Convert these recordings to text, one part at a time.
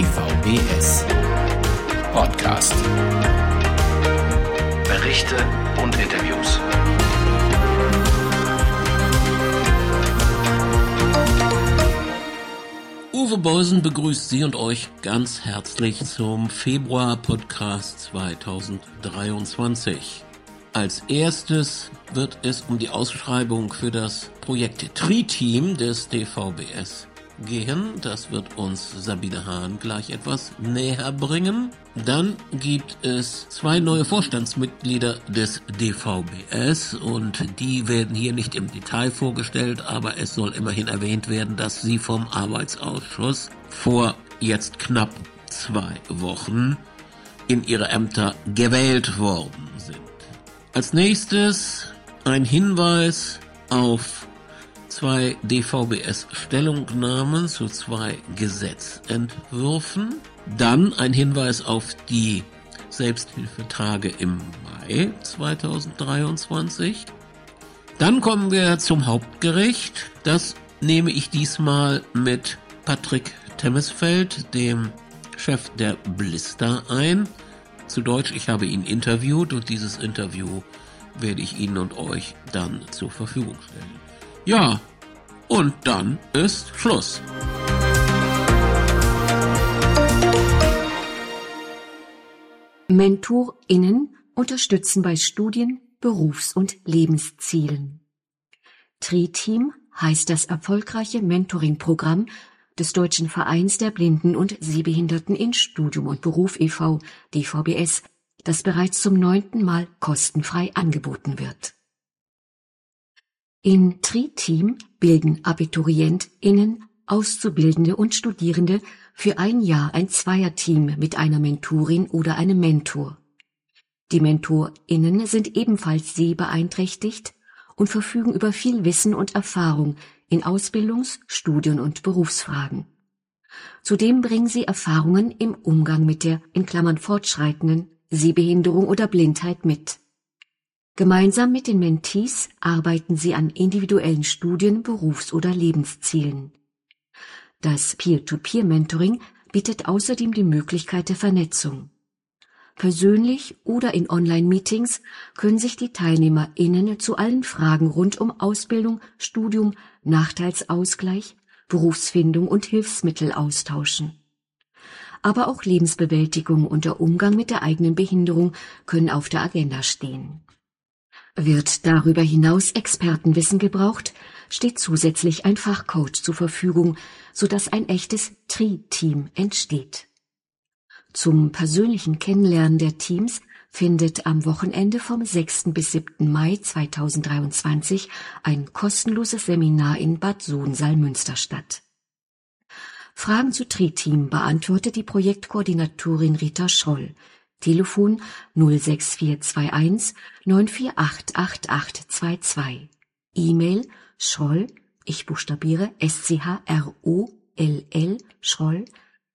DVBS Podcast. Berichte und Interviews. Uwe Beusen begrüßt Sie und euch ganz herzlich zum Februar-Podcast 2023. Als erstes wird es um die Ausschreibung für das Projekt Tri-Team des DVBS gehen. Das wird uns Sabine Hahn gleich etwas näher bringen. Dann gibt es zwei neue Vorstandsmitglieder des DVBS und die werden hier nicht im Detail vorgestellt, aber es soll immerhin erwähnt werden, dass sie vom Arbeitsausschuss vor jetzt knapp zwei Wochen in ihre Ämter gewählt worden sind. Als nächstes ein Hinweis auf zwei DVBS-Stellungnahmen zu zwei Gesetzentwürfen. Dann ein Hinweis auf die Selbsthilfetage im Mai 2023. Dann kommen wir zum Hauptgericht. Das nehme ich diesmal mit Patrick Temesfeld, dem Chef der Blister, ein. Zu Deutsch, ich habe ihn interviewt und dieses Interview werde ich Ihnen und euch dann zur Verfügung stellen. Ja, und dann ist Schluss. MentorInnen unterstützen bei Studien, Berufs- und Lebenszielen. Tri-Team heißt das erfolgreiche Mentoring-Programm des Deutschen Vereins der Blinden und Sehbehinderten in Studium und Beruf e.V., DVBS, das bereits zum neunten Mal kostenfrei angeboten wird. In Tri-Team bilden AbiturientInnen, Auszubildende und Studierende für ein Jahr ein Zweierteam mit einer Mentorin oder einem Mentor. Die MentorInnen sind ebenfalls sehbeeinträchtigt und verfügen über viel Wissen und Erfahrung in Ausbildungs-, Studien- und Berufsfragen. Zudem bringen sie Erfahrungen im Umgang mit der in Klammern fortschreitenden Sehbehinderung oder Blindheit mit. Gemeinsam mit den Mentees arbeiten sie an individuellen Studien, Berufs- oder Lebenszielen. Das Peer-to-Peer-Mentoring bietet außerdem die Möglichkeit der Vernetzung. Persönlich oder in Online-Meetings können sich die TeilnehmerInnen zu allen Fragen rund um Ausbildung, Studium, Nachteilsausgleich, Berufsfindung und Hilfsmittel austauschen. Aber auch Lebensbewältigung und der Umgang mit der eigenen Behinderung können auf der Agenda stehen. Wird darüber hinaus Expertenwissen gebraucht, steht zusätzlich ein Fachcoach zur Verfügung, sodass ein echtes Tri-Team entsteht. Zum persönlichen Kennenlernen der Teams findet am Wochenende vom 6. bis 7. Mai 2023 ein kostenloses Seminar in Bad Sohn-Salmünster statt. Fragen zu Tri-Team beantwortet die Projektkoordinatorin Rita Scholl. Telefon 06421 9488822. E-Mail scholl, ich buchstabiere S-C-H-R-O-L-L, scholl,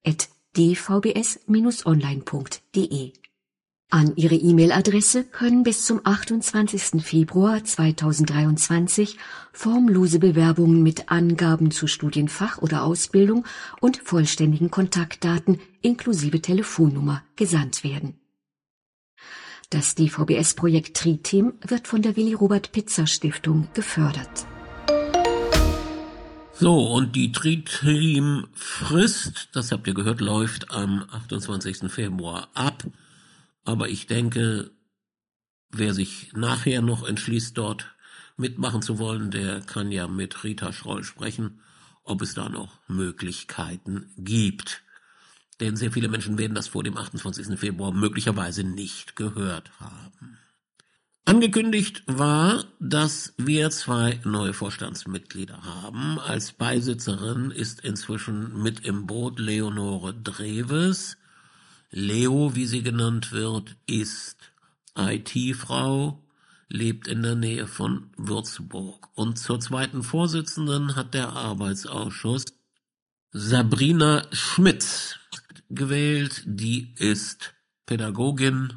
at dvbs-online.de. An Ihre E-Mail-Adresse können bis zum 28. Februar 2023 formlose Bewerbungen mit Angaben zu Studienfach oder Ausbildung und vollständigen Kontaktdaten inklusive Telefonnummer gesandt werden. Das DVBS-Projekt Tri-Team wird von der Willi-Robert-Pizza-Stiftung gefördert. So, und die Tri-Team-Frist, das habt ihr gehört, läuft am 28. Februar ab. Aber ich denke, wer sich nachher noch entschließt, dort mitmachen zu wollen, der kann ja mit Rita Schroll sprechen, ob es da noch Möglichkeiten gibt. Denn sehr viele Menschen werden das vor dem 28. Februar möglicherweise nicht gehört haben. Angekündigt war, dass wir zwei neue Vorstandsmitglieder haben. Als Beisitzerin ist inzwischen mit im Boot Leonore Dreves. Leo, wie sie genannt wird, ist IT-Frau, lebt in der Nähe von Würzburg. Und zur zweiten Vorsitzenden hat der Arbeitsausschuss Sabrina Schmitz gewählt. Die ist Pädagogin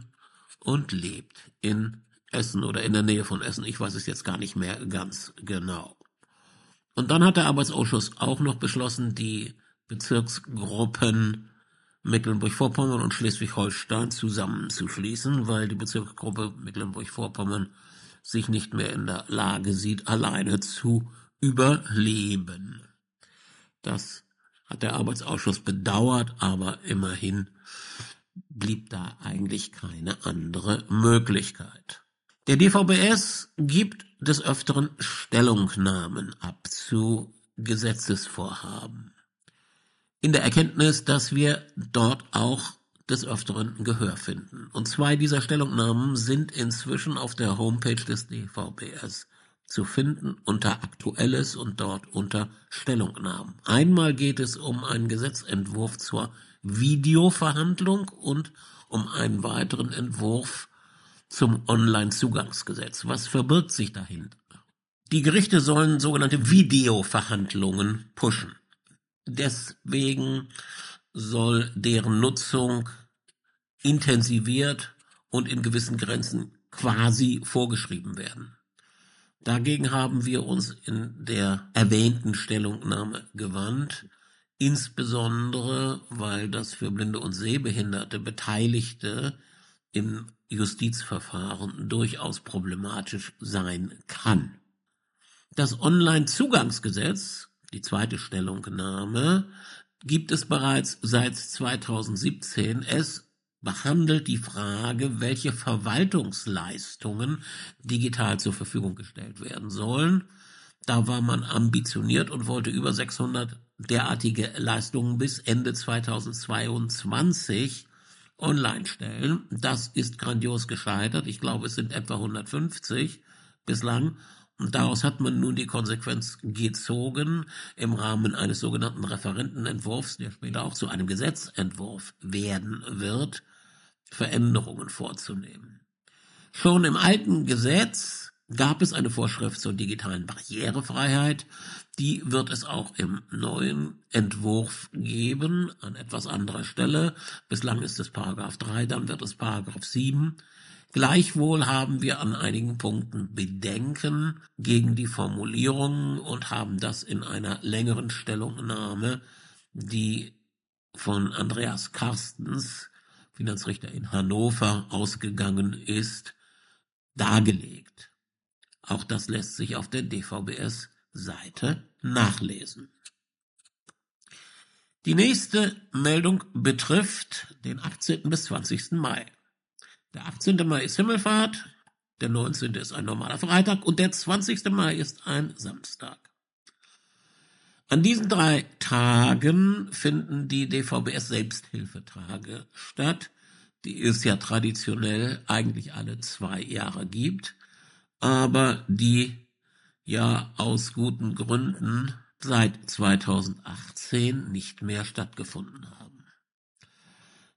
und lebt in Essen oder in der Nähe von Essen. Ich weiß es jetzt gar nicht mehr ganz genau. Und dann hat der Arbeitsausschuss auch noch beschlossen, die Bezirksgruppen Mecklenburg-Vorpommern und Schleswig-Holstein zusammenzuschließen, weil die Bezirksgruppe Mecklenburg-Vorpommern sich nicht mehr in der Lage sieht, alleine zu überleben. Das hat der Arbeitsausschuss bedauert, aber immerhin blieb da eigentlich keine andere Möglichkeit. Der DVBS gibt des Öfteren Stellungnahmen ab zu Gesetzesvorhaben. In der Erkenntnis, dass wir dort auch des Öfteren Gehör finden. Und zwei dieser Stellungnahmen sind inzwischen auf der Homepage des DVBS zu finden unter Aktuelles und dort unter Stellungnahmen. Einmal geht es um einen Gesetzentwurf zur Videoverhandlung und um einen weiteren Entwurf zum Online-Zugangsgesetz. Was verbirgt sich dahinter? Die Gerichte sollen sogenannte Videoverhandlungen pushen. Deswegen soll deren Nutzung intensiviert und in gewissen Grenzen quasi vorgeschrieben werden. Dagegen haben wir uns in der erwähnten Stellungnahme gewandt, insbesondere weil das für blinde und sehbehinderte Beteiligte im Justizverfahren durchaus problematisch sein kann. Das Online-Zugangsgesetz, die zweite Stellungnahme, gibt es bereits seit 2017. Es behandelt die Frage, welche Verwaltungsleistungen digital zur Verfügung gestellt werden sollen. Da war man ambitioniert und wollte über 600 derartige Leistungen bis Ende 2022 online stellen. Das ist grandios gescheitert. Ich glaube, es sind etwa 150 bislang. Und daraus hat man nun die Konsequenz gezogen, im Rahmen eines sogenannten Referentenentwurfs, der später auch zu einem Gesetzentwurf werden wird, Veränderungen vorzunehmen. Schon im alten Gesetz gab es eine Vorschrift zur digitalen Barrierefreiheit. Die wird es auch im neuen Entwurf geben, an etwas anderer Stelle. Bislang ist es Paragraph 3, dann wird es Paragraph 7. Gleichwohl haben wir an einigen Punkten Bedenken gegen die Formulierungen und haben das in einer längeren Stellungnahme, die von Andreas Karstens, Finanzrichter in Hannover, ausgegangen ist, dargelegt. Auch das lässt sich auf der DVBS Seite nachlesen. Die nächste Meldung betrifft den 18. bis 20. Mai. Der 18. Mai ist Himmelfahrt, der 19. ist ein normaler Freitag und der 20. Mai ist ein Samstag. An diesen drei Tagen finden die DVBS Selbsthilfetage statt, die es ja traditionell eigentlich alle zwei Jahre gibt, aber die ja aus guten Gründen seit 2018 nicht mehr stattgefunden haben.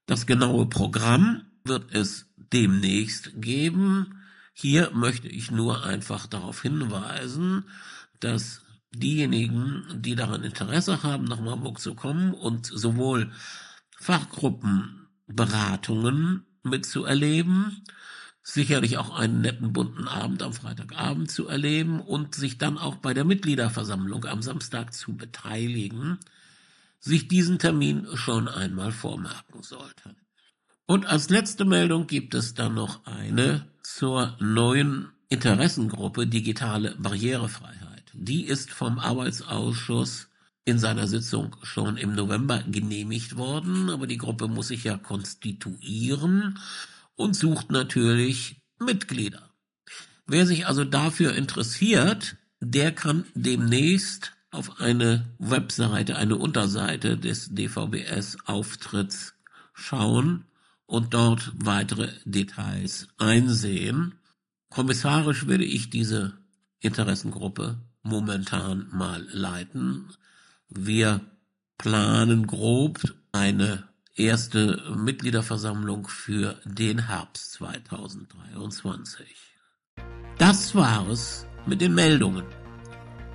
Das genaue Programm wird es demnächst geben. Hier möchte ich nur einfach darauf hinweisen, dass diejenigen, die daran Interesse haben, nach Marburg zu kommen und sowohl Fachgruppenberatungen mitzuerleben, sicherlich auch einen netten bunten Abend am Freitagabend zu erleben und sich dann auch bei der Mitgliederversammlung am Samstag zu beteiligen, sich diesen Termin schon einmal vormerken sollten. Und als letzte Meldung gibt es dann noch eine zur neuen Interessengruppe Digitale Barrierefreiheit. Die ist vom Arbeitsausschuss in seiner Sitzung schon im November genehmigt worden, aber die Gruppe muss sich ja konstituieren und sucht natürlich Mitglieder. Wer sich also dafür interessiert, der kann demnächst auf eine Webseite, eine Unterseite des DVBS Auftritts schauen und dort weitere Details einsehen. Kommissarisch werde ich diese Interessengruppe momentan mal leiten. Wir planen grob eine erste Mitgliederversammlung für den Herbst 2023. Das war es mit den Meldungen.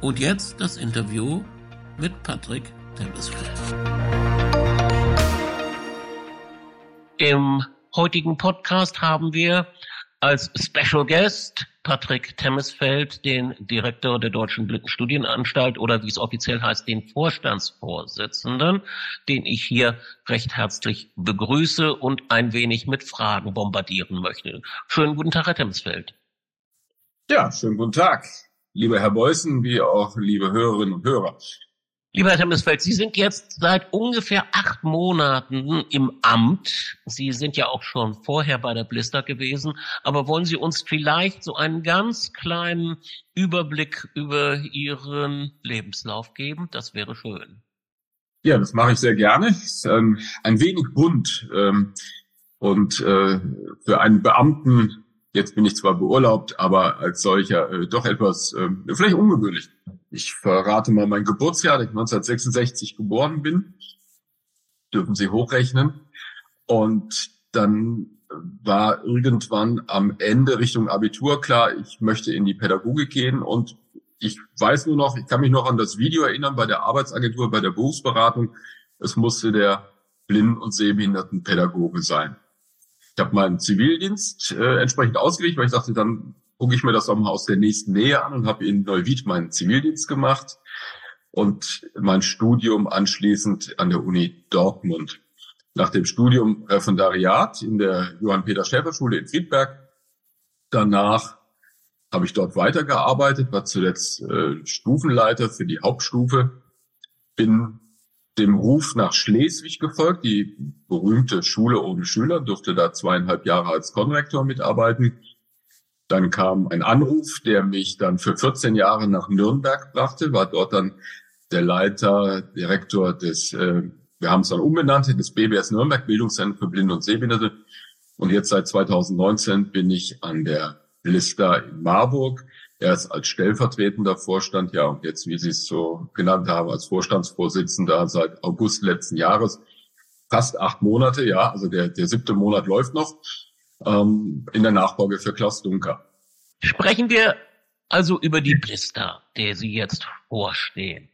Und jetzt das Interview mit Patrick Temesfeld. Im heutigen Podcast haben wir als Special Guest Patrick Temesfeld, den Direktor der Deutschen Blindenstudienanstalt oder wie es offiziell heißt, den Vorstandsvorsitzenden, den ich hier recht herzlich begrüße und ein wenig mit Fragen bombardieren möchte. Schönen guten Tag, Herr Temesfeld. Ja, schönen guten Tag, lieber Herr Beußen, wie auch liebe Hörerinnen und Hörer. Lieber Herr Temesfeld, Sie sind jetzt seit ungefähr acht Monaten im Amt. Sie sind ja auch schon vorher bei der Blister gewesen. Aber wollen Sie uns vielleicht so einen ganz kleinen Überblick über Ihren Lebenslauf geben? Das wäre schön. Ja, das mache ich sehr gerne. Ähm, ein wenig bunt. Ähm, und äh, für einen Beamten, jetzt bin ich zwar beurlaubt, aber als solcher äh, doch etwas äh, vielleicht ungewöhnlich. Ich verrate mal mein Geburtsjahr, da ich 1966 geboren bin. Dürfen Sie hochrechnen. Und dann war irgendwann am Ende Richtung Abitur klar, ich möchte in die Pädagogik gehen und ich weiß nur noch, ich kann mich noch an das Video erinnern bei der Arbeitsagentur, bei der Berufsberatung. Es musste der Blinden- und Sehbehindertenpädagoge sein. Ich habe meinen Zivildienst äh, entsprechend ausgelegt, weil ich dachte, dann gucke ich mir das mal aus der nächsten Nähe an und habe in Neuwied meinen Zivildienst gemacht und mein Studium anschließend an der Uni Dortmund. Nach dem Studium Referendariat in der Johann-Peter-Schäfer-Schule in Friedberg. Danach habe ich dort weitergearbeitet, war zuletzt äh, Stufenleiter für die Hauptstufe, bin dem Ruf nach Schleswig gefolgt, die berühmte Schule ohne Schüler, durfte da zweieinhalb Jahre als Konrektor mitarbeiten dann kam ein Anruf, der mich dann für 14 Jahre nach Nürnberg brachte, war dort dann der Leiter, Direktor des, äh, wir haben es dann umbenannt, des BBS Nürnberg Bildungszentrum für Blinde und Sehbehinderte. Und jetzt seit 2019 bin ich an der Lista in Marburg. Erst als stellvertretender Vorstand, ja, und jetzt, wie Sie es so genannt haben, als Vorstandsvorsitzender seit August letzten Jahres. Fast acht Monate, ja, also der, der siebte Monat läuft noch ähm, in der Nachfolge für Klaus Dunker. Sprechen wir also über die Blister, der Sie jetzt vorstehen.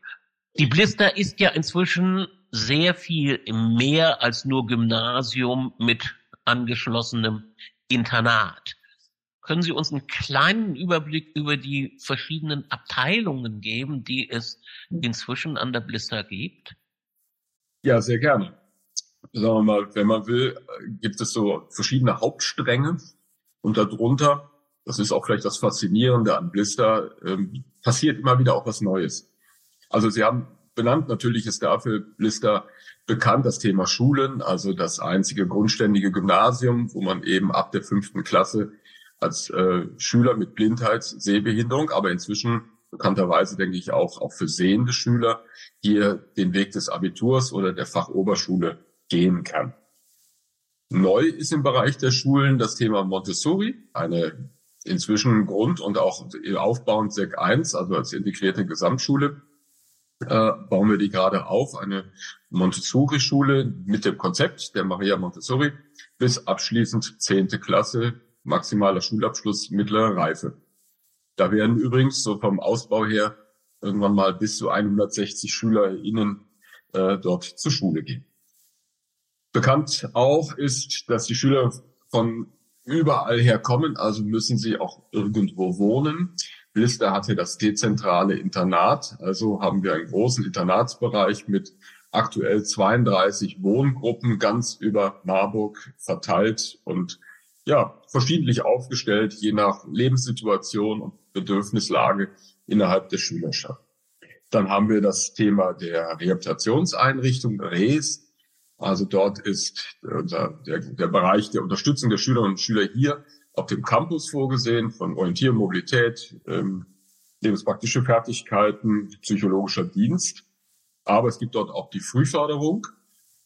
Die Blister ist ja inzwischen sehr viel mehr als nur Gymnasium mit angeschlossenem Internat. Können Sie uns einen kleinen Überblick über die verschiedenen Abteilungen geben, die es inzwischen an der Blister gibt? Ja, sehr gerne sagen wir mal, wenn man will, gibt es so verschiedene Hauptstränge und darunter, das ist auch vielleicht das Faszinierende an Blister, ähm, passiert immer wieder auch was Neues. Also Sie haben benannt, natürlich ist dafür Blister bekannt, das Thema Schulen, also das einzige grundständige Gymnasium, wo man eben ab der fünften Klasse als äh, Schüler mit Blindheit, Sehbehinderung, aber inzwischen bekannterweise denke ich auch, auch für sehende Schüler hier den Weg des Abiturs oder der Fachoberschule gehen kann. Neu ist im Bereich der Schulen das Thema Montessori, eine inzwischen Grund- und auch aufbauend SEC 1, also als integrierte Gesamtschule, äh, bauen wir die gerade auf, eine Montessori-Schule mit dem Konzept der Maria Montessori bis abschließend zehnte Klasse, maximaler Schulabschluss, mittlere Reife. Da werden übrigens so vom Ausbau her irgendwann mal bis zu 160 SchülerInnen äh, dort zur Schule gehen. Bekannt auch ist, dass die Schüler von überall her kommen, also müssen sie auch irgendwo wohnen. Blister hatte das dezentrale Internat, also haben wir einen großen Internatsbereich mit aktuell 32 Wohngruppen ganz über Marburg verteilt und ja, verschiedentlich aufgestellt, je nach Lebenssituation und Bedürfnislage innerhalb der Schülerschaft. Dann haben wir das Thema der Rehabilitationseinrichtung, RES, also dort ist unser, der, der Bereich der Unterstützung der Schülerinnen und Schüler hier auf dem Campus vorgesehen, von Orientierung, Mobilität, ähm, lebenspraktische Fertigkeiten, psychologischer Dienst. Aber es gibt dort auch die Frühförderung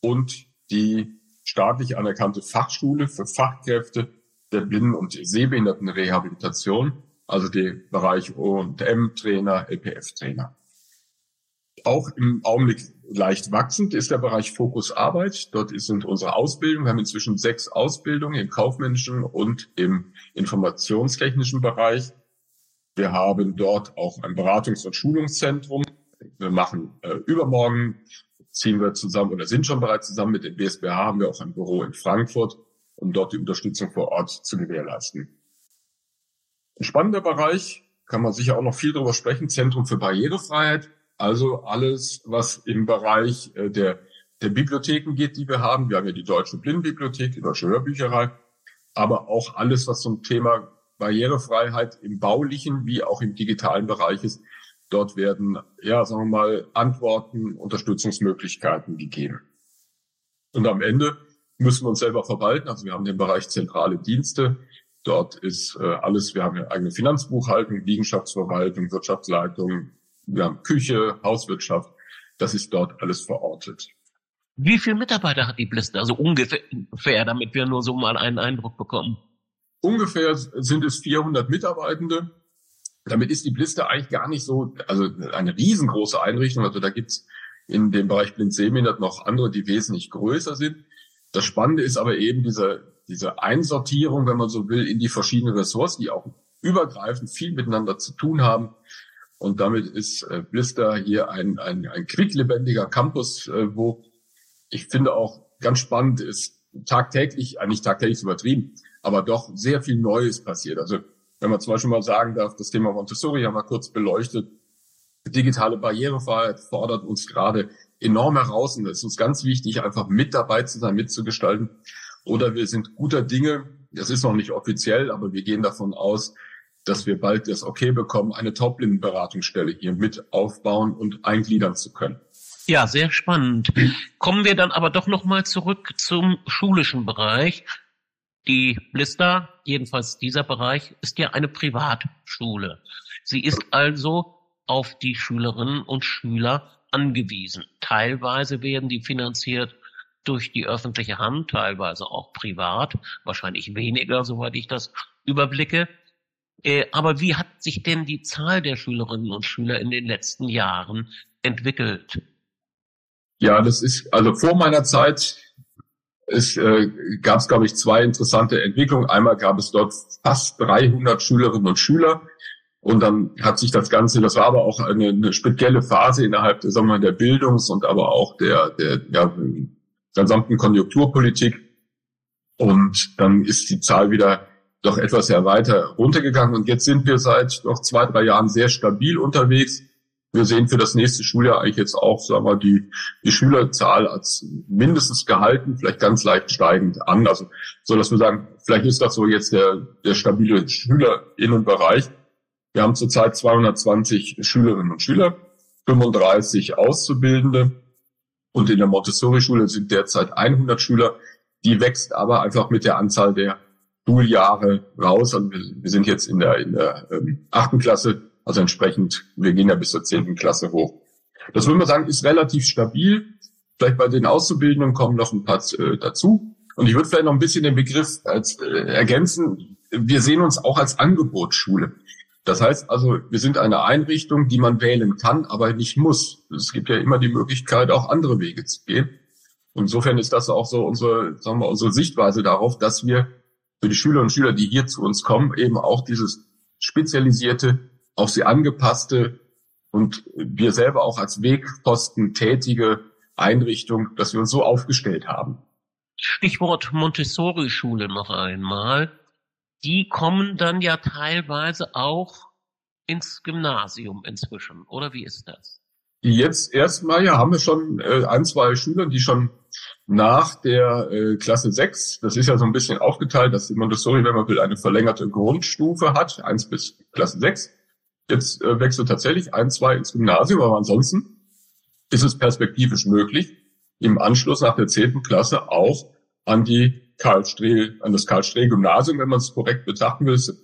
und die staatlich anerkannte Fachschule für Fachkräfte der Blinden- und Sehbehindertenrehabilitation, also der Bereich O&M-Trainer, LPF-Trainer. Auch im Augenblick leicht wachsend ist der Bereich Fokus Arbeit. Dort sind unsere Ausbildungen. Wir haben inzwischen sechs Ausbildungen im kaufmännischen und im informationstechnischen Bereich. Wir haben dort auch ein Beratungs- und Schulungszentrum. Wir machen äh, übermorgen, ziehen wir zusammen oder sind schon bereits zusammen mit dem BSBH, haben wir auch ein Büro in Frankfurt, um dort die Unterstützung vor Ort zu gewährleisten. Ein spannender Bereich, kann man sicher auch noch viel drüber sprechen, Zentrum für Barrierefreiheit. Also alles, was im Bereich äh, der, der Bibliotheken geht, die wir haben. Wir haben ja die Deutsche Blindenbibliothek, die Deutsche Hörbücherei, aber auch alles, was zum Thema Barrierefreiheit im baulichen wie auch im digitalen Bereich ist. Dort werden, ja, sagen wir mal, Antworten, Unterstützungsmöglichkeiten gegeben. Und am Ende müssen wir uns selber verwalten. Also wir haben den Bereich zentrale Dienste. Dort ist äh, alles, wir haben eine eigene Finanzbuchhaltung, Liegenschaftsverwaltung, Wirtschaftsleitung, wir haben Küche, Hauswirtschaft. Das ist dort alles verortet. Wie viele Mitarbeiter hat die Blister? Also ungefähr, damit wir nur so mal einen Eindruck bekommen. Ungefähr sind es 400 Mitarbeitende. Damit ist die Blister eigentlich gar nicht so, also eine riesengroße Einrichtung. Also da gibt's in dem Bereich Blind-Sehbehindert noch andere, die wesentlich größer sind. Das Spannende ist aber eben diese, diese Einsortierung, wenn man so will, in die verschiedenen Ressorts, die auch übergreifend viel miteinander zu tun haben. Und damit ist äh, Blister hier ein, ein, ein quicklebendiger Campus, äh, wo ich finde auch ganz spannend ist, tagtäglich, äh, nicht tagtäglich übertrieben, aber doch sehr viel Neues passiert. Also wenn man zum Beispiel mal sagen darf, das Thema Montessori haben wir kurz beleuchtet. Digitale Barrierefreiheit fordert uns gerade enorm heraus und es ist uns ganz wichtig, einfach mit dabei zu sein, mitzugestalten. Oder wir sind guter Dinge, das ist noch nicht offiziell, aber wir gehen davon aus, dass wir bald das Okay bekommen, eine Top-Beratungsstelle hier mit aufbauen und eingliedern zu können. Ja, sehr spannend. Kommen wir dann aber doch nochmal zurück zum schulischen Bereich. Die Blister, jedenfalls dieser Bereich, ist ja eine Privatschule. Sie ist also auf die Schülerinnen und Schüler angewiesen. Teilweise werden die finanziert durch die öffentliche Hand, teilweise auch privat, wahrscheinlich weniger, soweit ich das überblicke. Äh, aber wie hat sich denn die Zahl der Schülerinnen und Schüler in den letzten Jahren entwickelt? Ja, das ist, also vor meiner Zeit es äh, gab es, glaube ich, zwei interessante Entwicklungen. Einmal gab es dort fast 300 Schülerinnen und Schüler. Und dann hat sich das Ganze, das war aber auch eine, eine spezielle Phase innerhalb der, sagen wir mal, der Bildungs- und aber auch der, der ja, gesamten Konjunkturpolitik. Und dann ist die Zahl wieder doch etwas ja weiter runtergegangen. Und jetzt sind wir seit noch zwei, drei Jahren sehr stabil unterwegs. Wir sehen für das nächste Schuljahr eigentlich jetzt auch, sagen wir, die, die Schülerzahl als mindestens gehalten, vielleicht ganz leicht steigend an. Also, so dass wir sagen, vielleicht ist das so jetzt der, der stabile Schülerinnenbereich. Wir haben zurzeit 220 Schülerinnen und Schüler, 35 Auszubildende und in der Montessori-Schule sind derzeit 100 Schüler. Die wächst aber einfach mit der Anzahl der Schuljahre raus. Also wir, sind jetzt in der, in der ähm, achten Klasse also entsprechend, wir gehen ja bis zur zehnten Klasse hoch. Das würde man sagen, ist relativ stabil. Vielleicht bei den Auszubildenden kommen noch ein paar äh, dazu. Und ich würde vielleicht noch ein bisschen den Begriff als, äh, ergänzen. Wir sehen uns auch als Angebotsschule. Das heißt also, wir sind eine Einrichtung, die man wählen kann, aber nicht muss. Es gibt ja immer die Möglichkeit, auch andere Wege zu gehen. insofern ist das auch so unsere, sagen wir, unsere Sichtweise darauf, dass wir für die Schülerinnen und Schüler, die hier zu uns kommen, eben auch dieses spezialisierte auf sie angepasste und wir selber auch als Wegposten tätige Einrichtung, dass wir uns so aufgestellt haben. Stichwort Montessori-Schule noch einmal. Die kommen dann ja teilweise auch ins Gymnasium inzwischen, oder wie ist das? Jetzt erstmal, ja, haben wir schon äh, ein, zwei Schüler, die schon nach der äh, Klasse 6, das ist ja so ein bisschen aufgeteilt, dass die Montessori, wenn man will, eine verlängerte Grundstufe hat, eins bis Klasse 6. Jetzt äh, wechselt tatsächlich ein, zwei ins Gymnasium, aber ansonsten ist es perspektivisch möglich, im Anschluss nach der zehnten Klasse auch an die Karl Strehl, an das Karl Strehl Gymnasium, wenn man es korrekt betrachten will. Es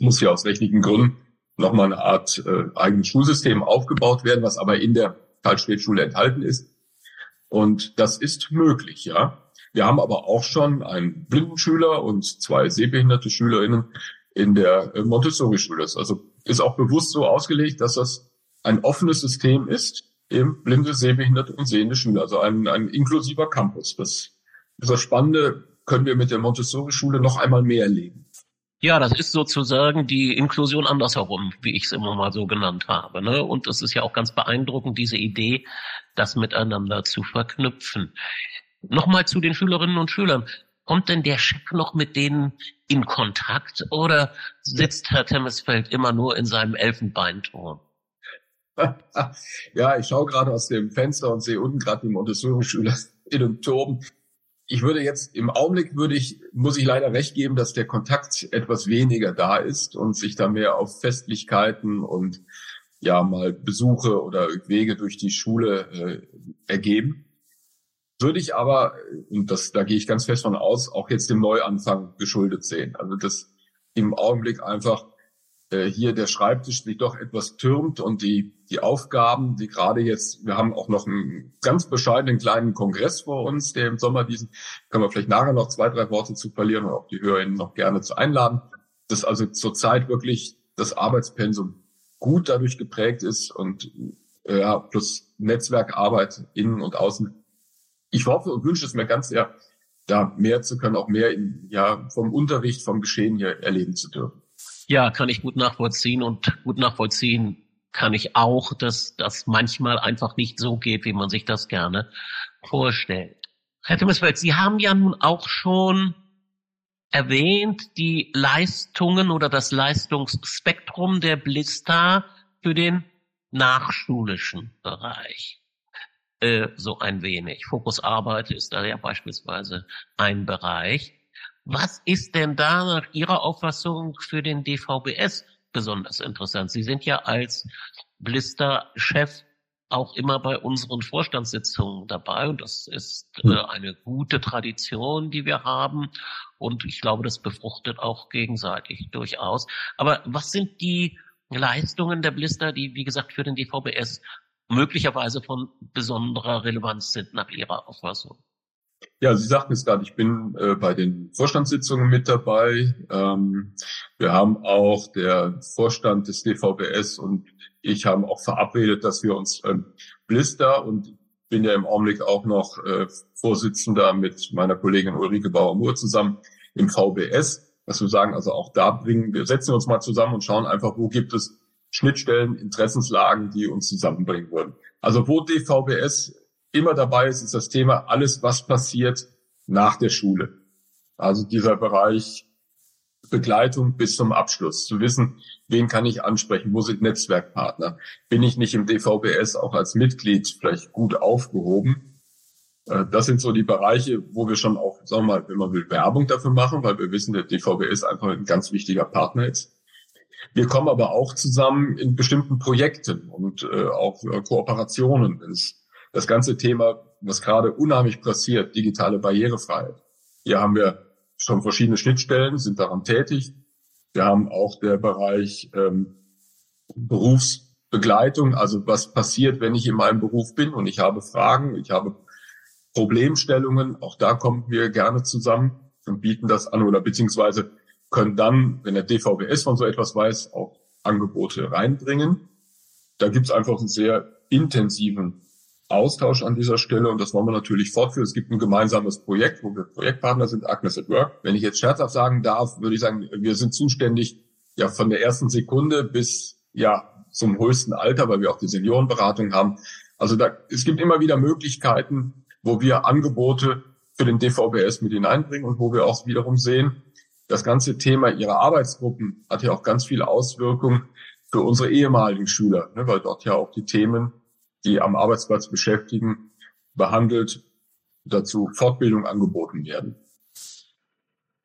muss ja aus rechtlichen Gründen nochmal eine Art äh, eigenes Schulsystem aufgebaut werden, was aber in der Karl Strehl Schule enthalten ist. Und das ist möglich, ja. Wir haben aber auch schon einen blinden Schüler und zwei sehbehinderte Schülerinnen in der äh, Montessori-Schule. Also ist auch bewusst so ausgelegt, dass das ein offenes System ist, eben blinde, sehbehinderte und sehende Schüler, also ein, ein inklusiver Campus. Das, das Spannende können wir mit der Montessori-Schule noch einmal mehr erleben. Ja, das ist sozusagen die Inklusion andersherum, wie ich es immer mal so genannt habe. Ne? Und es ist ja auch ganz beeindruckend, diese Idee, das miteinander zu verknüpfen. Nochmal zu den Schülerinnen und Schülern. Kommt denn der Chef noch mit denen in Kontakt oder sitzt Herr Temesfeld immer nur in seinem Elfenbeinturm? ja, ich schaue gerade aus dem Fenster und sehe unten gerade die Montessori-Schüler in dem Turm. Ich würde jetzt im Augenblick würde ich, muss ich leider recht geben, dass der Kontakt etwas weniger da ist und sich da mehr auf Festlichkeiten und ja mal Besuche oder Wege durch die Schule äh, ergeben. Würde ich aber, und das, da gehe ich ganz fest von aus, auch jetzt dem Neuanfang geschuldet sehen. Also dass im Augenblick einfach äh, hier der Schreibtisch sich doch etwas türmt und die, die Aufgaben, die gerade jetzt, wir haben auch noch einen ganz bescheidenen kleinen Kongress vor uns, der im Sommer diesen, können wir vielleicht nachher noch zwei, drei Worte zu verlieren und auch die HörerInnen noch gerne zu einladen, dass also zurzeit wirklich das Arbeitspensum gut dadurch geprägt ist und äh, ja, plus Netzwerkarbeit innen und außen. Ich hoffe und wünsche es mir ganz sehr, da mehr zu können, auch mehr in, ja, vom Unterricht, vom Geschehen hier erleben zu dürfen. Ja, kann ich gut nachvollziehen und gut nachvollziehen kann ich auch, dass das manchmal einfach nicht so geht, wie man sich das gerne vorstellt. Herr Timmersfeld, Sie haben ja nun auch schon erwähnt, die Leistungen oder das Leistungsspektrum der Blister für den nachschulischen Bereich. Äh, so ein wenig. Fokusarbeit ist da ja beispielsweise ein Bereich. Was ist denn da nach Ihrer Auffassung für den DVBS besonders interessant? Sie sind ja als Blister-Chef auch immer bei unseren Vorstandssitzungen dabei und das ist äh, hm. eine gute Tradition, die wir haben und ich glaube, das befruchtet auch gegenseitig durchaus. Aber was sind die Leistungen der Blister, die wie gesagt für den DVBS möglicherweise von besonderer Relevanz sind nach Ihrer Auffassung? Ja, Sie sagten es gerade, ich bin äh, bei den Vorstandssitzungen mit dabei. Ähm, wir haben auch der Vorstand des DVBS und ich haben auch verabredet, dass wir uns ähm, Blister und bin ja im Augenblick auch noch äh, Vorsitzender mit meiner Kollegin Ulrike Bauer-Mohr zusammen im VBS, dass wir sagen, also auch da bringen, wir setzen uns mal zusammen und schauen einfach, wo gibt es Schnittstellen, Interessenslagen, die uns zusammenbringen würden. Also wo DVBS immer dabei ist, ist das Thema alles, was passiert nach der Schule. Also dieser Bereich Begleitung bis zum Abschluss. Zu wissen, wen kann ich ansprechen, wo sind Netzwerkpartner? Bin ich nicht im DVBS auch als Mitglied vielleicht gut aufgehoben? Äh, das sind so die Bereiche, wo wir schon auch, sagen wir mal, wenn man will, Werbung dafür machen, weil wir wissen, der DVBS einfach ein ganz wichtiger Partner ist. Wir kommen aber auch zusammen in bestimmten Projekten und äh, auch äh, Kooperationen, es das ganze Thema, was gerade unheimlich passiert, digitale Barrierefreiheit. Hier haben wir schon verschiedene Schnittstellen, sind daran tätig. Wir haben auch der Bereich ähm, Berufsbegleitung, also was passiert, wenn ich in meinem Beruf bin und ich habe Fragen, ich habe Problemstellungen, auch da kommen wir gerne zusammen und bieten das an oder beziehungsweise können dann, wenn der DVBS von so etwas weiß, auch Angebote reinbringen. Da gibt es einfach einen sehr intensiven Austausch an dieser Stelle und das wollen wir natürlich fortführen. Es gibt ein gemeinsames Projekt, wo wir Projektpartner sind, Agnes at Work. Wenn ich jetzt scherzhaft sagen darf, würde ich sagen, wir sind zuständig ja von der ersten Sekunde bis ja zum höchsten Alter, weil wir auch die Seniorenberatung haben. Also da, es gibt immer wieder Möglichkeiten, wo wir Angebote für den DVBS mit hineinbringen und wo wir auch wiederum sehen, das ganze Thema ihrer Arbeitsgruppen hat ja auch ganz viele Auswirkungen für unsere ehemaligen Schüler, ne, weil dort ja auch die Themen die am Arbeitsplatz beschäftigen, behandelt, dazu Fortbildung angeboten werden.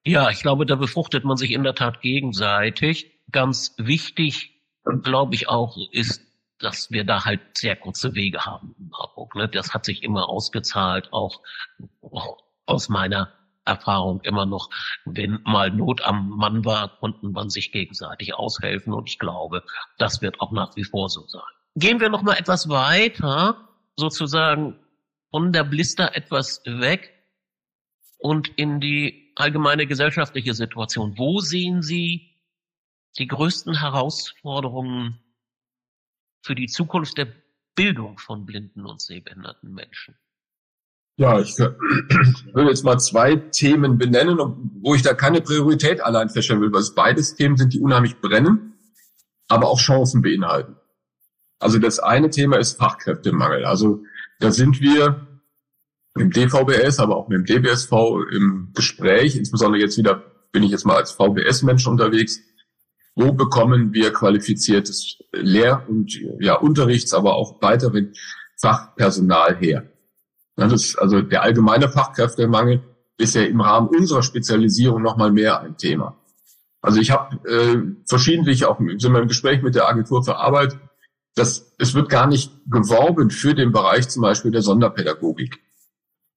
Ja, ich glaube, da befruchtet man sich in der Tat gegenseitig. Ganz wichtig, glaube ich auch, ist, dass wir da halt sehr kurze Wege haben in Marburg. Ne? Das hat sich immer ausgezahlt, auch aus meiner Erfahrung immer noch, wenn mal Not am Mann war, konnten man sich gegenseitig aushelfen und ich glaube, das wird auch nach wie vor so sein gehen wir noch mal etwas weiter, sozusagen von der Blister etwas weg und in die allgemeine gesellschaftliche Situation. Wo sehen Sie die größten Herausforderungen für die Zukunft der Bildung von blinden und sehbehinderten Menschen? Ja, ich würde jetzt mal zwei Themen benennen, wo ich da keine Priorität allein feststellen will, weil es beides Themen sind, die unheimlich brennen, aber auch Chancen beinhalten. Also das eine Thema ist Fachkräftemangel. Also da sind wir im DVBS, aber auch mit dem DBSV im Gespräch. Insbesondere jetzt wieder bin ich jetzt mal als VBS-Mensch unterwegs. Wo bekommen wir qualifiziertes Lehr- und ja, Unterrichts-, aber auch weiteren Fachpersonal her? Das ist also der allgemeine Fachkräftemangel ist ja im Rahmen unserer Spezialisierung nochmal mehr ein Thema. Also ich habe äh, verschiedentlich auch sind wir im Gespräch mit der Agentur für Arbeit, dass es wird gar nicht geworben für den Bereich zum Beispiel der Sonderpädagogik.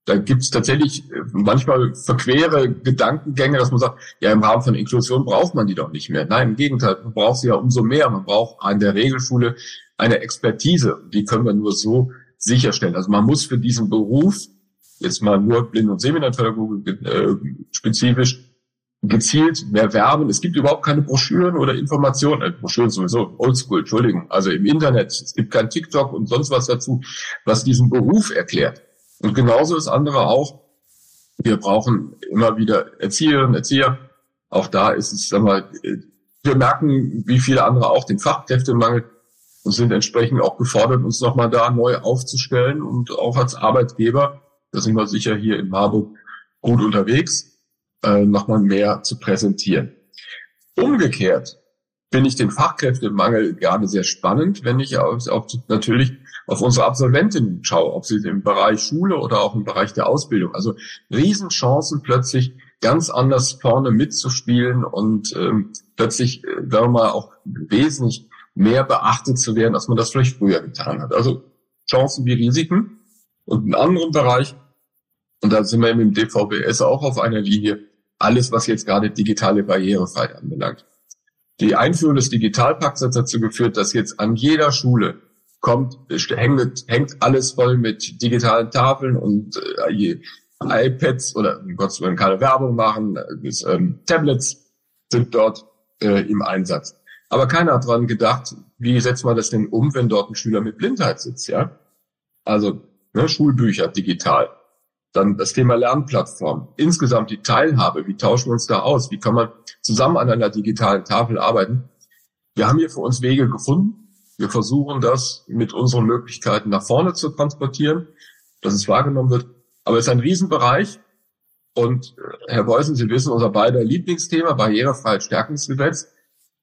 Da gibt es tatsächlich äh, manchmal verquere Gedankengänge, dass man sagt, ja, im Rahmen von Inklusion braucht man die doch nicht mehr. Nein, im Gegenteil, man braucht sie ja umso mehr. Man braucht an der Regelschule eine Expertise. Die können wir nur so sicherstellen. Also man muss für diesen Beruf, jetzt mal nur Blind- und Seminarpädagogik äh, spezifisch, gezielt mehr werben. Es gibt überhaupt keine Broschüren oder Informationen. Äh, Broschüren sowieso, oldschool, Entschuldigung. Also im Internet. Es gibt kein TikTok und sonst was dazu, was diesen Beruf erklärt. Und genauso ist andere auch. Wir brauchen immer wieder Erzieherinnen, Erzieher. Auch da ist es, sag mal, wir merken, wie viele andere auch, den Fachkräftemangel und sind entsprechend auch gefordert, uns nochmal da neu aufzustellen und auch als Arbeitgeber, da sind wir sicher hier in Marburg gut unterwegs, äh, nochmal mehr zu präsentieren. Umgekehrt finde ich den Fachkräftemangel gerade sehr spannend, wenn ich auch, auch natürlich auf unsere Absolventinnen schaue, ob sie im Bereich Schule oder auch im Bereich der Ausbildung. Also Riesenchancen plötzlich ganz anders vorne mitzuspielen und ähm, plötzlich, äh, sagen wir mal, auch wesentlich mehr beachtet zu werden, als man das vielleicht früher getan hat. Also Chancen wie Risiken. Und einen anderen Bereich, und da sind wir im DVBS auch auf einer Linie, alles, was jetzt gerade digitale Barrierefreiheit anbelangt. Die Einführung des Digitalpakts hat dazu geführt, dass jetzt an jeder Schule kommt, hängt, hängt alles voll mit digitalen Tafeln und äh, iPads oder um Gottes Willen keine Werbung machen, äh, ähm, Tablets sind dort äh, im Einsatz. Aber keiner hat dran gedacht, wie setzt man das denn um, wenn dort ein Schüler mit Blindheit sitzt, ja? Also ne, Schulbücher digital. Dann das Thema Lernplattform. Insgesamt die Teilhabe. Wie tauschen wir uns da aus? Wie kann man zusammen an einer digitalen Tafel arbeiten? Wir haben hier für uns Wege gefunden. Wir versuchen das mit unseren Möglichkeiten nach vorne zu transportieren, dass es wahrgenommen wird. Aber es ist ein Riesenbereich. Und äh, Herr Beusen, Sie wissen, unser beider Lieblingsthema, Barrierefreiheit-Stärkungsgesetz.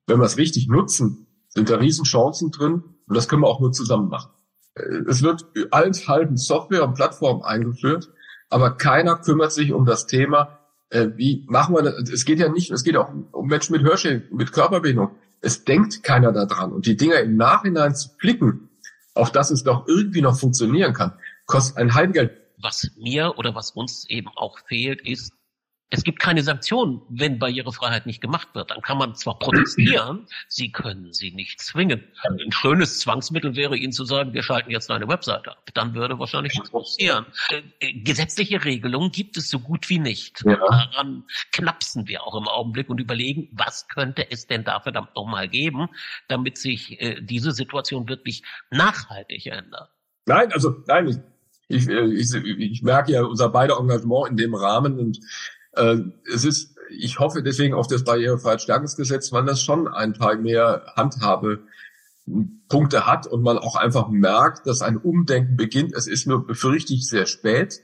Wenn wir es richtig nutzen, sind da Riesenchancen drin. Und das können wir auch nur zusammen machen. Äh, es wird allenthalben Software und Plattformen eingeführt, aber keiner kümmert sich um das Thema, äh, wie machen wir das? Es geht ja nicht, es geht auch um Menschen mit Hörschäden, mit Körperbehinderung. Es denkt keiner daran. Und die Dinger im Nachhinein zu flicken, auf dass es doch irgendwie noch funktionieren kann, kostet ein Heimgeld. Was mir oder was uns eben auch fehlt, ist es gibt keine Sanktionen, wenn Barrierefreiheit nicht gemacht wird. Dann kann man zwar protestieren, Sie können sie nicht zwingen. Ein schönes Zwangsmittel wäre Ihnen zu sagen, wir schalten jetzt eine Webseite ab. Dann würde wahrscheinlich nichts passieren. Äh, äh, gesetzliche Regelungen gibt es so gut wie nicht. Ja. Daran knapsen wir auch im Augenblick und überlegen, was könnte es denn da verdammt nochmal geben, damit sich äh, diese Situation wirklich nachhaltig ändert. Nein, also nein, ich, ich, ich, merke ja unser beider Engagement in dem Rahmen und es ist, ich hoffe deswegen auf das Barrierefreiheitsstärkungsgesetz, weil das schon ein paar mehr Handhabe Punkte hat und man auch einfach merkt, dass ein Umdenken beginnt. Es ist nur, befürchte ich, sehr spät.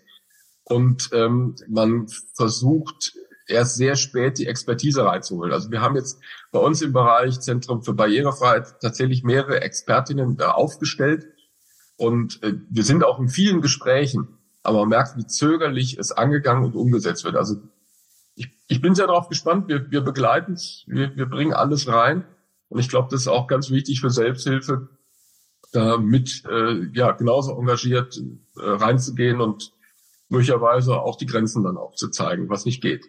Und ähm, man versucht erst sehr spät die Expertise reinzuholen. Also wir haben jetzt bei uns im Bereich Zentrum für Barrierefreiheit tatsächlich mehrere Expertinnen da aufgestellt. Und äh, wir sind auch in vielen Gesprächen, aber man merkt, wie zögerlich es angegangen und umgesetzt wird. Also ich, ich bin sehr darauf gespannt. Wir, wir begleiten es, wir, wir bringen alles rein. Und ich glaube, das ist auch ganz wichtig für Selbsthilfe, da mit äh, ja genauso engagiert äh, reinzugehen und möglicherweise auch die Grenzen dann aufzuzeigen, was nicht geht.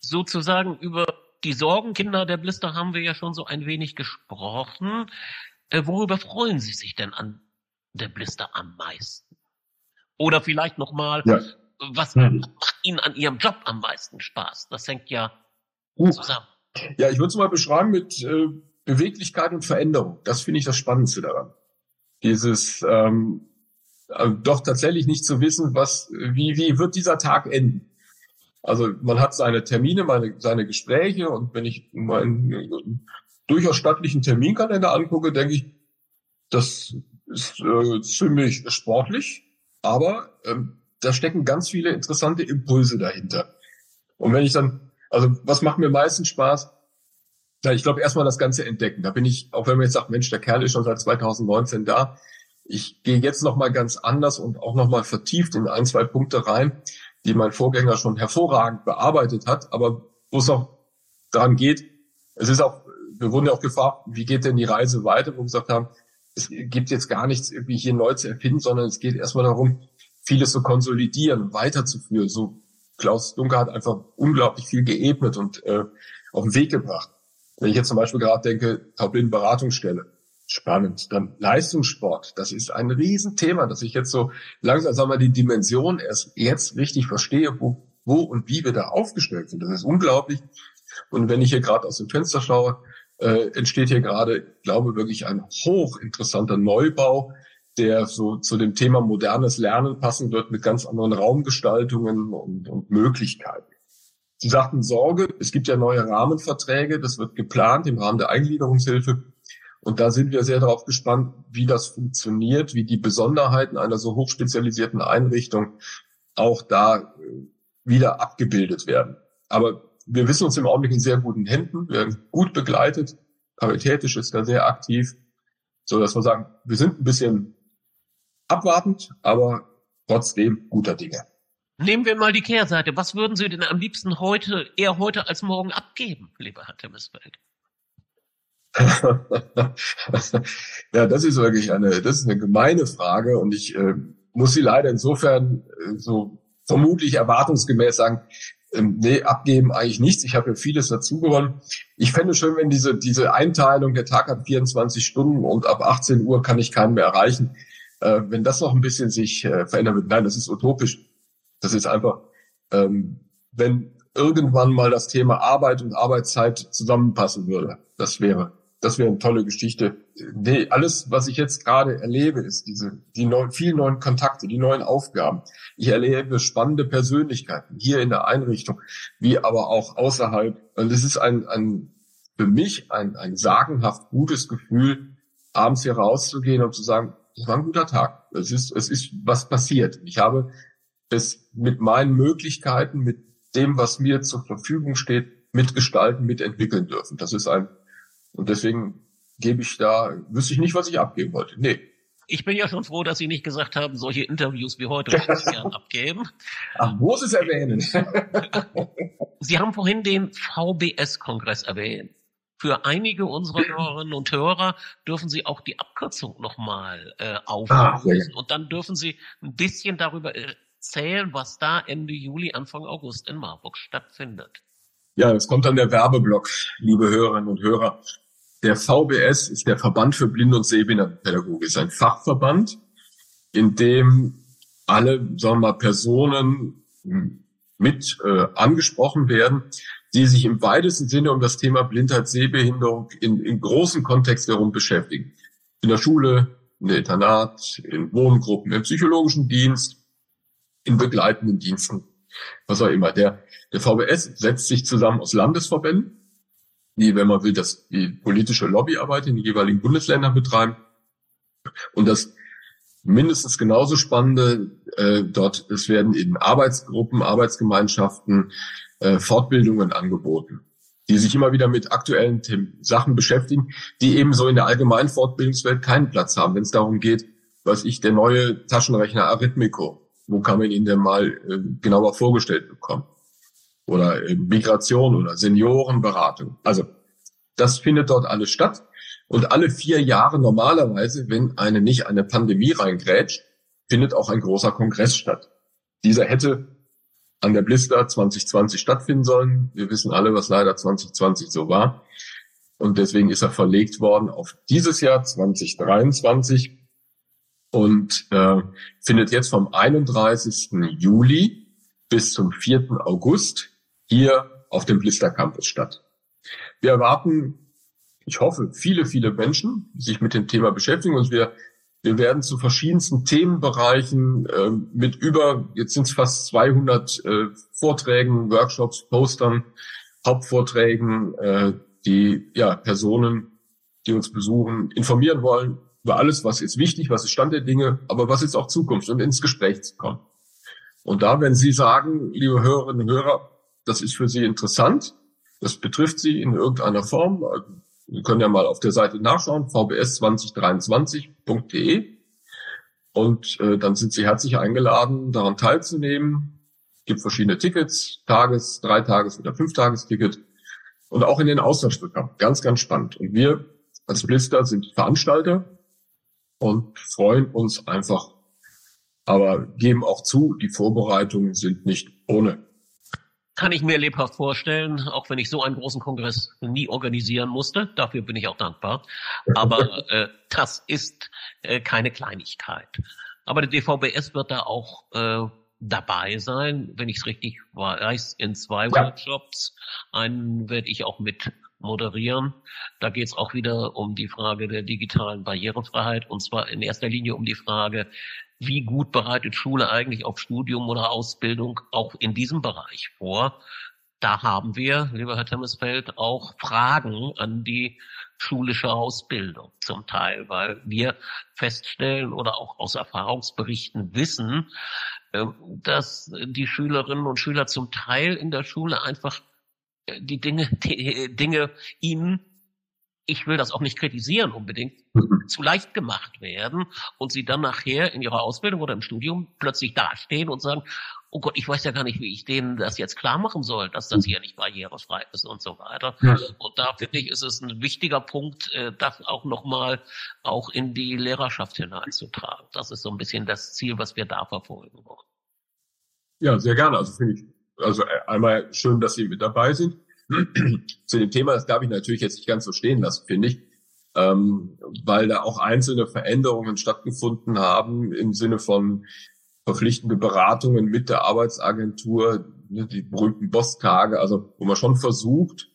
Sozusagen über die Sorgenkinder der Blister haben wir ja schon so ein wenig gesprochen. Äh, worüber freuen Sie sich denn an der Blister am meisten? Oder vielleicht nochmal, ja was hm. macht Ihnen an Ihrem Job am meisten Spaß? Das hängt ja uh. zusammen. Ja, ich würde es mal beschreiben mit äh, Beweglichkeit und Veränderung. Das finde ich das Spannendste daran. Dieses ähm, äh, doch tatsächlich nicht zu wissen, was, wie, wie wird dieser Tag enden. Also man hat seine Termine, meine, seine Gespräche und wenn ich meinen äh, durchaus stattlichen Terminkalender angucke, denke ich, das ist äh, ziemlich sportlich, aber ähm, da stecken ganz viele interessante Impulse dahinter. Und wenn ich dann, also was macht mir meistens Spaß? Ja, ich glaube erstmal das Ganze entdecken. Da bin ich, auch wenn man jetzt sagt, Mensch, der Kerl ist schon seit 2019 da. Ich gehe jetzt noch mal ganz anders und auch noch mal vertieft in ein, zwei Punkte rein, die mein Vorgänger schon hervorragend bearbeitet hat, aber wo es auch daran geht, es ist auch, wir wurden ja auch gefragt, wie geht denn die Reise weiter, wo wir gesagt haben, es gibt jetzt gar nichts irgendwie hier neu zu erfinden, sondern es geht erstmal darum, vieles zu konsolidieren, weiterzuführen. So Klaus Dunker hat einfach unglaublich viel geebnet und äh, auf den Weg gebracht. Wenn ich jetzt zum Beispiel gerade denke, Taublindenberatungsstelle, spannend. Dann Leistungssport, das ist ein Riesenthema, dass ich jetzt so langsam, sagen wir, die Dimension erst jetzt richtig verstehe, wo, wo und wie wir da aufgestellt sind. Das ist unglaublich. Und wenn ich hier gerade aus dem Fenster schaue, äh, entsteht hier gerade, glaube wirklich ein hochinteressanter Neubau, der so zu dem Thema modernes Lernen passen wird mit ganz anderen Raumgestaltungen und, und Möglichkeiten. Sie sagten Sorge, es gibt ja neue Rahmenverträge, das wird geplant im Rahmen der Eingliederungshilfe. Und da sind wir sehr darauf gespannt, wie das funktioniert, wie die Besonderheiten einer so hochspezialisierten Einrichtung auch da äh, wieder abgebildet werden. Aber wir wissen uns im Augenblick in sehr guten Händen, wir werden gut begleitet. Paritätisch ist da sehr aktiv, so dass wir sagen, wir sind ein bisschen abwartend, aber trotzdem guter Dinge. Nehmen wir mal die Kehrseite. Was würden Sie denn am liebsten heute, eher heute als morgen abgeben, lieber Herr Timmisfeld? ja, das ist wirklich eine, das ist eine gemeine Frage und ich äh, muss sie leider insofern äh, so vermutlich erwartungsgemäß sagen, ähm, nee, abgeben eigentlich nichts. Ich habe ja vieles dazu gewonnen. Ich fände schön, wenn diese, diese Einteilung, der Tag hat 24 Stunden und ab 18 Uhr kann ich keinen mehr erreichen, äh, wenn das noch ein bisschen sich äh, verändern wird. Nein, das ist utopisch. Das ist einfach, ähm, wenn irgendwann mal das Thema Arbeit und Arbeitszeit zusammenpassen würde. Das wäre das wäre eine tolle Geschichte. Nee, alles, was ich jetzt gerade erlebe, ist diese, die neuen, vielen neuen Kontakte, die neuen Aufgaben. Ich erlebe spannende Persönlichkeiten hier in der Einrichtung, wie aber auch außerhalb. Und es ist ein, ein, für mich ein, ein sagenhaft gutes Gefühl, abends hier rauszugehen und zu sagen, es war ein guter Tag. Es ist, es ist was passiert. Ich habe es mit meinen Möglichkeiten, mit dem, was mir zur Verfügung steht, mitgestalten, mitentwickeln dürfen. Das ist ein und deswegen gebe ich da, wüsste ich nicht, was ich abgeben wollte. Nee. Ich bin ja schon froh, dass Sie nicht gesagt haben, solche Interviews wie heute möchte ich gern abgeben. Ach, muss es erwähnen. Sie haben vorhin den VBS-Kongress erwähnt. Für einige unserer Hörerinnen und Hörer dürfen Sie auch die Abkürzung nochmal äh, auflösen. Ja. Und dann dürfen Sie ein bisschen darüber erzählen, was da Ende Juli, Anfang August in Marburg stattfindet. Ja, es kommt dann der Werbeblock, liebe Hörerinnen und Hörer. Der VBS ist der Verband für Blind- und Sehbehindertenpädagogik, ist ein Fachverband, in dem alle, sagen wir mal, Personen mit äh, angesprochen werden, die sich im weitesten Sinne um das Thema Blindheit, Sehbehinderung in, in großen Kontext herum beschäftigen. In der Schule, in der Internat, in Wohngruppen, im psychologischen Dienst, in begleitenden Diensten, was auch immer. Der, der VBS setzt sich zusammen aus Landesverbänden, die, wenn man will, das, die politische Lobbyarbeit in den jeweiligen Bundesländern betreiben. Und das mindestens genauso spannende, äh, dort, es werden in Arbeitsgruppen, Arbeitsgemeinschaften äh, Fortbildungen angeboten, die sich immer wieder mit aktuellen Sachen beschäftigen, die eben so in der allgemeinen Fortbildungswelt keinen Platz haben, wenn es darum geht, was ich, der neue Taschenrechner Arithmico, wo kann man ihn denn mal äh, genauer vorgestellt bekommen? oder Migration oder Seniorenberatung. Also das findet dort alles statt. Und alle vier Jahre normalerweise, wenn eine nicht eine Pandemie reingrätscht, findet auch ein großer Kongress statt. Dieser hätte an der Blister 2020 stattfinden sollen. Wir wissen alle, was leider 2020 so war. Und deswegen ist er verlegt worden auf dieses Jahr 2023 und äh, findet jetzt vom 31. Juli bis zum 4. August hier auf dem Blister Campus statt. Wir erwarten, ich hoffe, viele, viele Menschen, die sich mit dem Thema beschäftigen und wir wir werden zu verschiedensten Themenbereichen äh, mit über, jetzt sind es fast 200 äh, Vorträgen, Workshops, Postern, Hauptvorträgen, äh, die ja Personen, die uns besuchen, informieren wollen über alles, was ist wichtig, was ist Stand der Dinge, aber was ist auch Zukunft und ins Gespräch zu kommen. Und da, wenn Sie sagen, liebe Hörerinnen und Hörer, das ist für Sie interessant, das betrifft Sie in irgendeiner Form, Sie können ja mal auf der Seite nachschauen, vbs2023.de. Und äh, dann sind Sie herzlich eingeladen, daran teilzunehmen. Es gibt verschiedene Tickets, Tages-, Dreitages- oder Fünftagesticket. Und auch in den Austausch bekommen. Ganz, ganz spannend. Und wir als Blister sind Veranstalter und freuen uns einfach, aber geben auch zu, die Vorbereitungen sind nicht ohne kann ich mir lebhaft vorstellen, auch wenn ich so einen großen Kongress nie organisieren musste. Dafür bin ich auch dankbar. Aber äh, das ist äh, keine Kleinigkeit. Aber der DVBS wird da auch äh, dabei sein, wenn ich es richtig weiß, in zwei. Workshops. Einen werde ich auch mit moderieren. Da geht es auch wieder um die Frage der digitalen Barrierefreiheit und zwar in erster Linie um die Frage, wie gut bereitet Schule eigentlich auf Studium oder Ausbildung auch in diesem Bereich vor? Da haben wir, lieber Herr Temesfeld, auch Fragen an die schulische Ausbildung zum Teil, weil wir feststellen oder auch aus Erfahrungsberichten wissen, ähm, dass die Schülerinnen und Schüler zum Teil in der Schule einfach äh, die Dinge, die Dinge ihnen ich will das auch nicht kritisieren unbedingt, mhm. zu leicht gemacht werden und sie dann nachher in ihrer Ausbildung oder im Studium plötzlich dastehen und sagen, oh Gott, ich weiß ja gar nicht, wie ich denen das jetzt klar machen soll, dass das hier nicht barrierefrei ist und so weiter. Ja. Und da finde ich, ist es ein wichtiger Punkt, äh, das auch nochmal auch in die Lehrerschaft hineinzutragen. Das ist so ein bisschen das Ziel, was wir da verfolgen wollen. Ja, sehr gerne. Also finde ich, also äh, einmal schön, dass Sie mit dabei sind. Zu dem Thema, das darf ich natürlich jetzt nicht ganz so stehen lassen, finde ich, ähm, weil da auch einzelne Veränderungen stattgefunden haben im Sinne von verpflichtende Beratungen mit der Arbeitsagentur, ne, die berühmten Boss-Tage, also wo man schon versucht,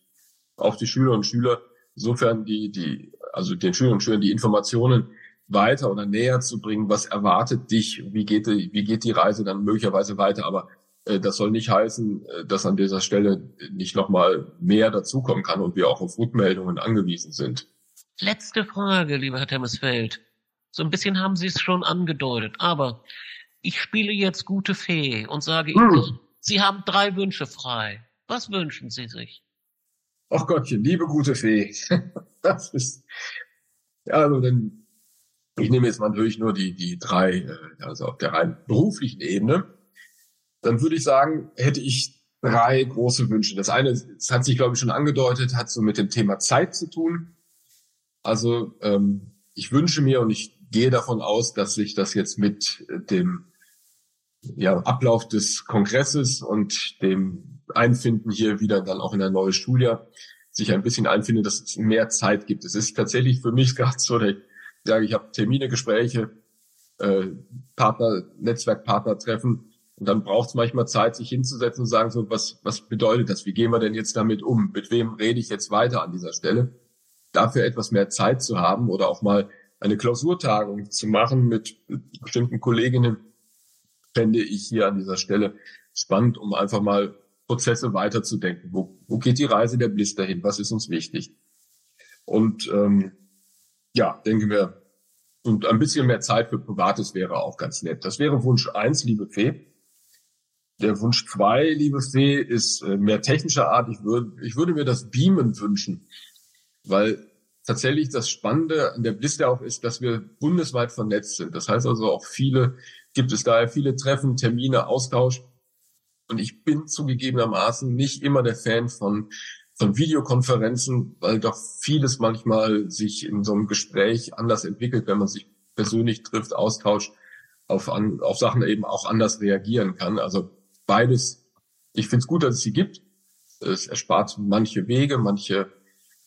auch die Schüler und Schüler insofern die, die, also den Schülern und Schülern die Informationen weiter oder näher zu bringen, was erwartet dich, wie geht die, wie geht die Reise dann möglicherweise weiter, aber das soll nicht heißen, äh, dass an dieser Stelle nicht nochmal mehr dazukommen kann und wir auch auf Rückmeldungen angewiesen sind. Letzte Frage, lieber Herr Temesfeld. So ein bisschen haben Sie es schon angedeutet, aber ich spiele jetzt gute Fee und sage hm. Ihnen, Sie haben drei Wünsche frei. Was wünschen Sie sich? Ach Gottchen, liebe gute Fee. das ist, ja, also dann, ich nehme jetzt mal natürlich nur die, die drei, äh, also auf der rein beruflichen Ebene dann würde ich sagen, hätte ich drei große Wünsche. Das eine, das hat sich, glaube ich, schon angedeutet, hat so mit dem Thema Zeit zu tun. Also ähm, ich wünsche mir und ich gehe davon aus, dass sich das jetzt mit dem ja, Ablauf des Kongresses und dem Einfinden hier wieder dann auch in ein neues Schuljahr sich ein bisschen einfindet, dass es mehr Zeit gibt. Es ist tatsächlich für mich gerade so, dass ich sage, ich habe Termine, Gespräche, äh, Partner, Netzwerkpartner treffen und dann braucht es manchmal Zeit, sich hinzusetzen und sagen, so, was, was bedeutet das? Wie gehen wir denn jetzt damit um? Mit wem rede ich jetzt weiter an dieser Stelle? Dafür etwas mehr Zeit zu haben oder auch mal eine Klausurtagung zu machen mit bestimmten Kolleginnen, fände ich hier an dieser Stelle spannend, um einfach mal Prozesse weiterzudenken. Wo, wo geht die Reise der Blister hin? Was ist uns wichtig? Und ähm, ja, denke mir, und ein bisschen mehr Zeit für Privates wäre auch ganz nett. Das wäre Wunsch eins, liebe Fee. Der Wunsch zwei, liebe Fee, ist äh, mehr technischer Art. Ich würde, ich würde mir das Beamen wünschen, weil tatsächlich das Spannende an der Blister auch ist, dass wir bundesweit vernetzt sind. Das heißt also auch viele, gibt es daher viele Treffen, Termine, Austausch. Und ich bin zugegebenermaßen nicht immer der Fan von, von Videokonferenzen, weil doch vieles manchmal sich in so einem Gespräch anders entwickelt, wenn man sich persönlich trifft, austauscht, auf, an, auf Sachen eben auch anders reagieren kann. Also beides, ich finde es gut, dass es sie gibt. Es erspart manche Wege, manche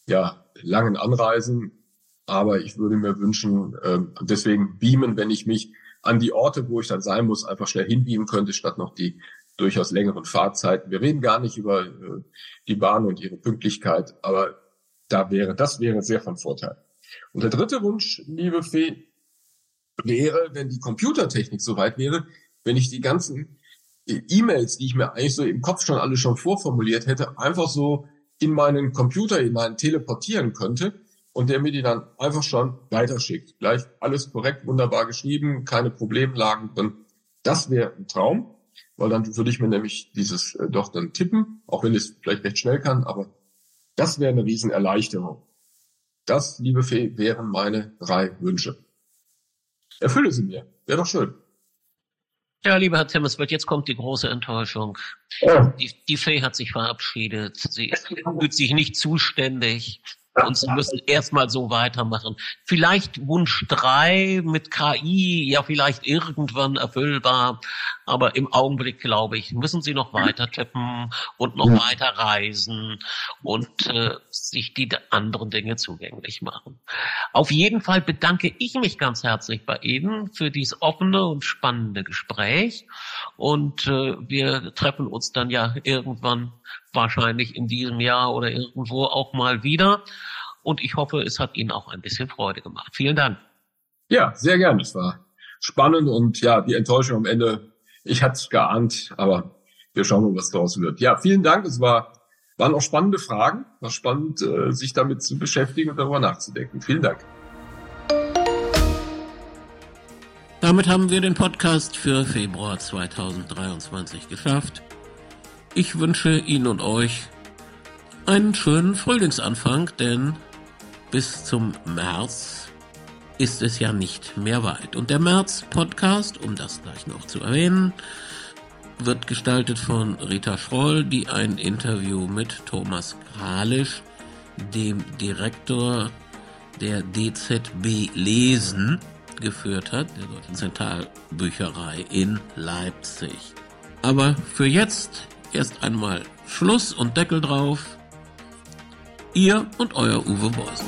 ja, langen Anreisen. Aber ich würde mir wünschen, äh, deswegen beamen, wenn ich mich an die Orte, wo ich dann sein muss, einfach schnell hinbeamen könnte, statt noch die durchaus längeren Fahrzeiten. Wir reden gar nicht über äh, die Bahn und ihre Pünktlichkeit, aber da wäre, das wäre sehr von Vorteil. Und der dritte Wunsch, liebe Fee, wäre, wenn die Computertechnik soweit wäre, wenn ich die ganzen E-Mails, die ich mir eigentlich so im Kopf schon alle schon vorformuliert hätte, einfach so in meinen Computer hinein teleportieren könnte und der mir die dann einfach schon weiterschickt. Gleich alles korrekt, wunderbar geschrieben, keine Problemlagen drin. Das wäre ein Traum, weil dann würde ich mir nämlich dieses äh, doch dann tippen, auch wenn ich es vielleicht recht schnell kann, aber das wäre eine Riesenerleichterung. Das, liebe Fee, wären meine drei Wünsche. Erfülle sie mir. Wäre doch schön. Ja, lieber Herr Timmersworth, jetzt kommt die große Enttäuschung. Ja. Die, die Fee hat sich verabschiedet. Sie fühlt sich nicht zuständig. Und sie müssen erstmal so weitermachen. Vielleicht Wunsch drei mit KI, ja vielleicht irgendwann erfüllbar, aber im Augenblick, glaube ich, müssen sie noch weiter tippen und noch weiter reisen und äh, sich die anderen Dinge zugänglich machen. Auf jeden Fall bedanke ich mich ganz herzlich bei Ihnen für dieses offene und spannende Gespräch und äh, wir treffen uns dann ja irgendwann wahrscheinlich in diesem Jahr oder irgendwo auch mal wieder. Und ich hoffe, es hat Ihnen auch ein bisschen Freude gemacht. Vielen Dank. Ja, sehr gerne. Es war spannend und ja, die Enttäuschung am Ende, ich hatte es geahnt, aber wir schauen mal, was daraus wird. Ja, vielen Dank. Es war, waren auch spannende Fragen. War spannend, äh, sich damit zu beschäftigen und darüber nachzudenken. Vielen Dank. Damit haben wir den Podcast für Februar 2023 geschafft. Ich wünsche Ihnen und euch einen schönen Frühlingsanfang, denn bis zum März ist es ja nicht mehr weit. Und der März-Podcast, um das gleich noch zu erwähnen, wird gestaltet von Rita Schroll, die ein Interview mit Thomas Kralisch, dem Direktor der DZB Lesen, geführt hat, der Deutschen Zentralbücherei in Leipzig. Aber für jetzt erst einmal Schluss und Deckel drauf. Ihr und euer Uwe Boss.